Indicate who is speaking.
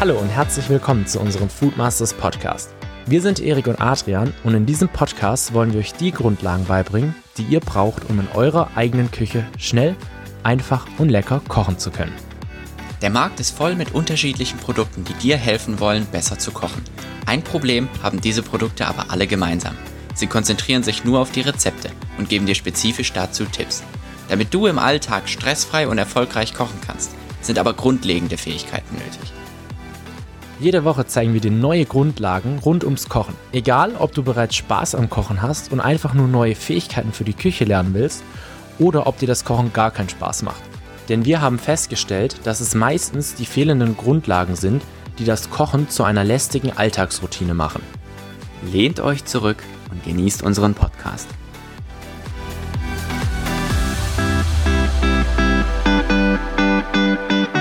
Speaker 1: Hallo und herzlich willkommen zu unserem Foodmasters Podcast. Wir sind Erik und Adrian und in diesem Podcast wollen wir euch die Grundlagen beibringen, die ihr braucht, um in eurer eigenen Küche schnell, einfach und lecker kochen zu können.
Speaker 2: Der Markt ist voll mit unterschiedlichen Produkten, die dir helfen wollen, besser zu kochen. Ein Problem haben diese Produkte aber alle gemeinsam. Sie konzentrieren sich nur auf die Rezepte und geben dir spezifisch dazu Tipps. Damit du im Alltag stressfrei und erfolgreich kochen kannst, sind aber grundlegende Fähigkeiten nötig.
Speaker 1: Jede Woche zeigen wir dir neue Grundlagen rund ums Kochen. Egal, ob du bereits Spaß am Kochen hast und einfach nur neue Fähigkeiten für die Küche lernen willst oder ob dir das Kochen gar keinen Spaß macht. Denn wir haben festgestellt, dass es meistens die fehlenden Grundlagen sind, die das Kochen zu einer lästigen Alltagsroutine machen.
Speaker 2: Lehnt euch zurück und genießt unseren Podcast. Musik